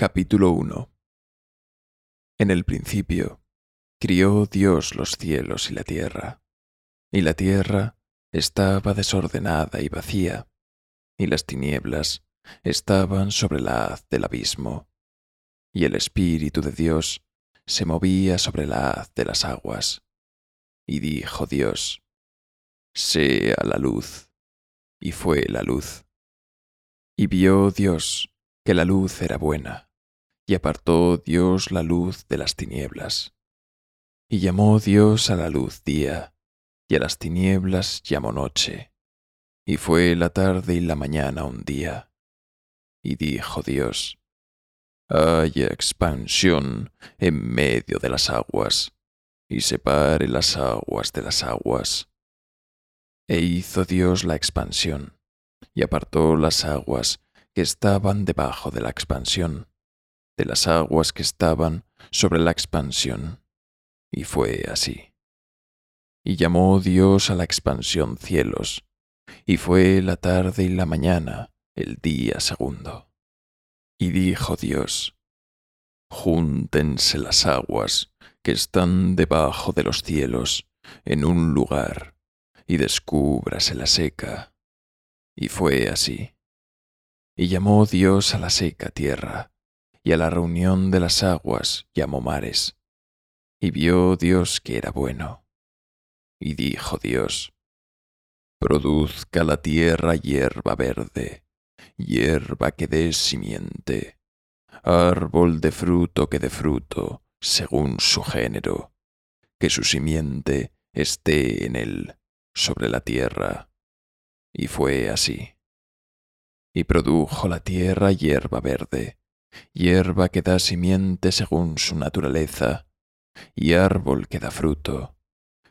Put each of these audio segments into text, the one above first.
Capítulo 1 En el principio crió Dios los cielos y la tierra, y la tierra estaba desordenada y vacía, y las tinieblas estaban sobre la haz del abismo, y el Espíritu de Dios se movía sobre la haz de las aguas. Y dijo Dios, sea la luz, y fue la luz. Y vio Dios que la luz era buena y apartó Dios la luz de las tinieblas. Y llamó Dios a la luz día, y a las tinieblas llamó noche. Y fue la tarde y la mañana un día. Y dijo Dios, haya expansión en medio de las aguas, y separe las aguas de las aguas. E hizo Dios la expansión, y apartó las aguas que estaban debajo de la expansión de las aguas que estaban sobre la expansión. Y fue así. Y llamó Dios a la expansión cielos, y fue la tarde y la mañana el día segundo. Y dijo Dios, Júntense las aguas que están debajo de los cielos en un lugar, y descúbrase la seca. Y fue así. Y llamó Dios a la seca tierra, y a la reunión de las aguas llamó mares. Y vio Dios que era bueno. Y dijo Dios, Produzca la tierra hierba verde, hierba que dé simiente, árbol de fruto que dé fruto, según su género, que su simiente esté en él, sobre la tierra. Y fue así. Y produjo la tierra hierba verde, hierba que da simiente según su naturaleza, y árbol que da fruto,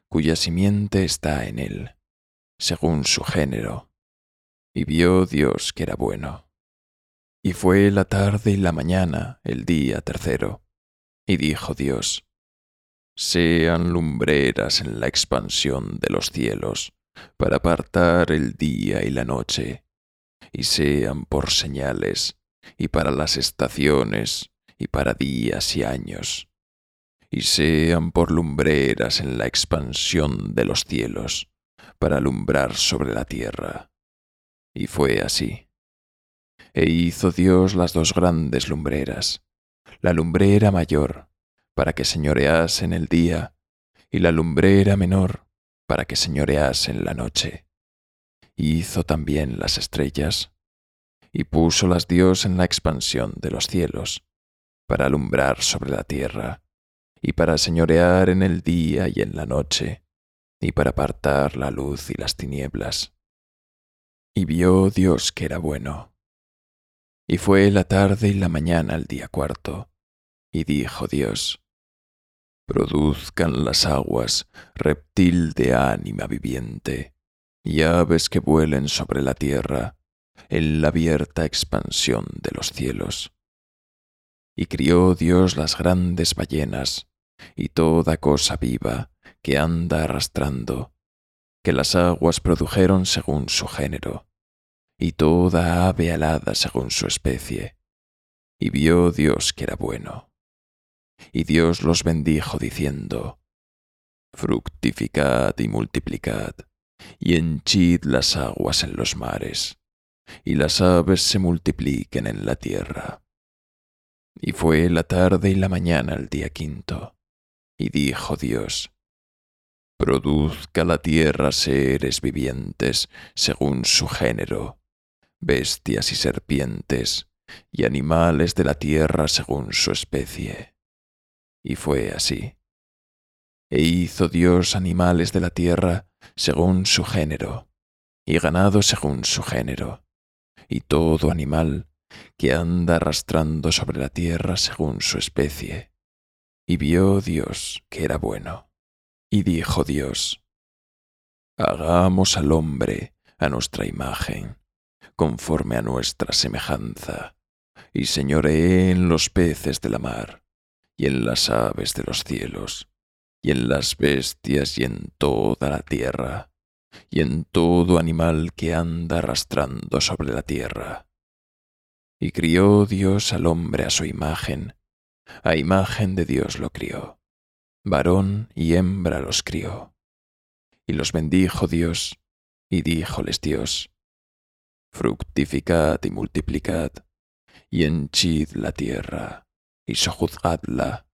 cuya simiente está en él, según su género. Y vio Dios que era bueno. Y fue la tarde y la mañana el día tercero. Y dijo Dios, sean lumbreras en la expansión de los cielos, para apartar el día y la noche, y sean por señales y para las estaciones, y para días y años, y sean por lumbreras en la expansión de los cielos, para alumbrar sobre la tierra. Y fue así. E hizo Dios las dos grandes lumbreras, la lumbrera mayor, para que señorease en el día, y la lumbrera menor, para que señorease en la noche. Y hizo también las estrellas, y púsolas Dios en la expansión de los cielos, para alumbrar sobre la tierra, y para señorear en el día y en la noche, y para apartar la luz y las tinieblas. Y vio Dios que era bueno. Y fue la tarde y la mañana el día cuarto, y dijo Dios, Produzcan las aguas reptil de ánima viviente, y aves que vuelen sobre la tierra, en la abierta expansión de los cielos. Y crió Dios las grandes ballenas y toda cosa viva que anda arrastrando, que las aguas produjeron según su género, y toda ave alada según su especie. Y vio Dios que era bueno. Y Dios los bendijo diciendo, Fructificad y multiplicad, y henchid las aguas en los mares y las aves se multipliquen en la tierra. Y fue la tarde y la mañana el día quinto, y dijo Dios, Produzca la tierra seres vivientes según su género, bestias y serpientes, y animales de la tierra según su especie. Y fue así. E hizo Dios animales de la tierra según su género, y ganado según su género, y todo animal que anda arrastrando sobre la tierra según su especie. Y vio Dios que era bueno. Y dijo Dios, Hagamos al hombre a nuestra imagen, conforme a nuestra semejanza, y señoree en los peces de la mar, y en las aves de los cielos, y en las bestias y en toda la tierra y en todo animal que anda arrastrando sobre la tierra. Y crió Dios al hombre a su imagen, a imagen de Dios lo crió, varón y hembra los crió. Y los bendijo Dios, y díjoles Dios, fructificad y multiplicad, y henchid la tierra, y sojuzgadla,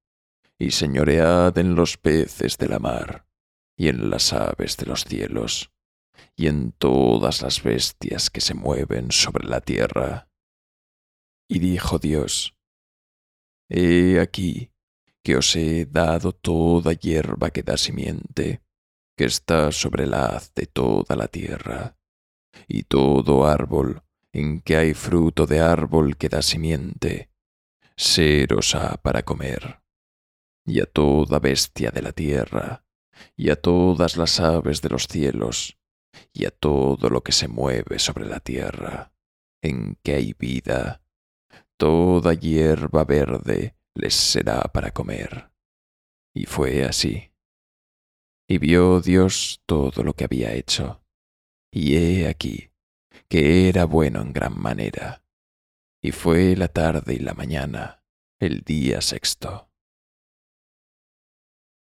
y señoread en los peces de la mar, y en las aves de los cielos, y en todas las bestias que se mueven sobre la tierra. Y dijo Dios, He aquí que os he dado toda hierba que da simiente, que está sobre la haz de toda la tierra, y todo árbol en que hay fruto de árbol que da simiente, seros ha para comer, y a toda bestia de la tierra, y a todas las aves de los cielos, y a todo lo que se mueve sobre la tierra, en que hay vida, toda hierba verde les será para comer. Y fue así. Y vio Dios todo lo que había hecho, y he aquí que era bueno en gran manera. Y fue la tarde y la mañana, el día sexto.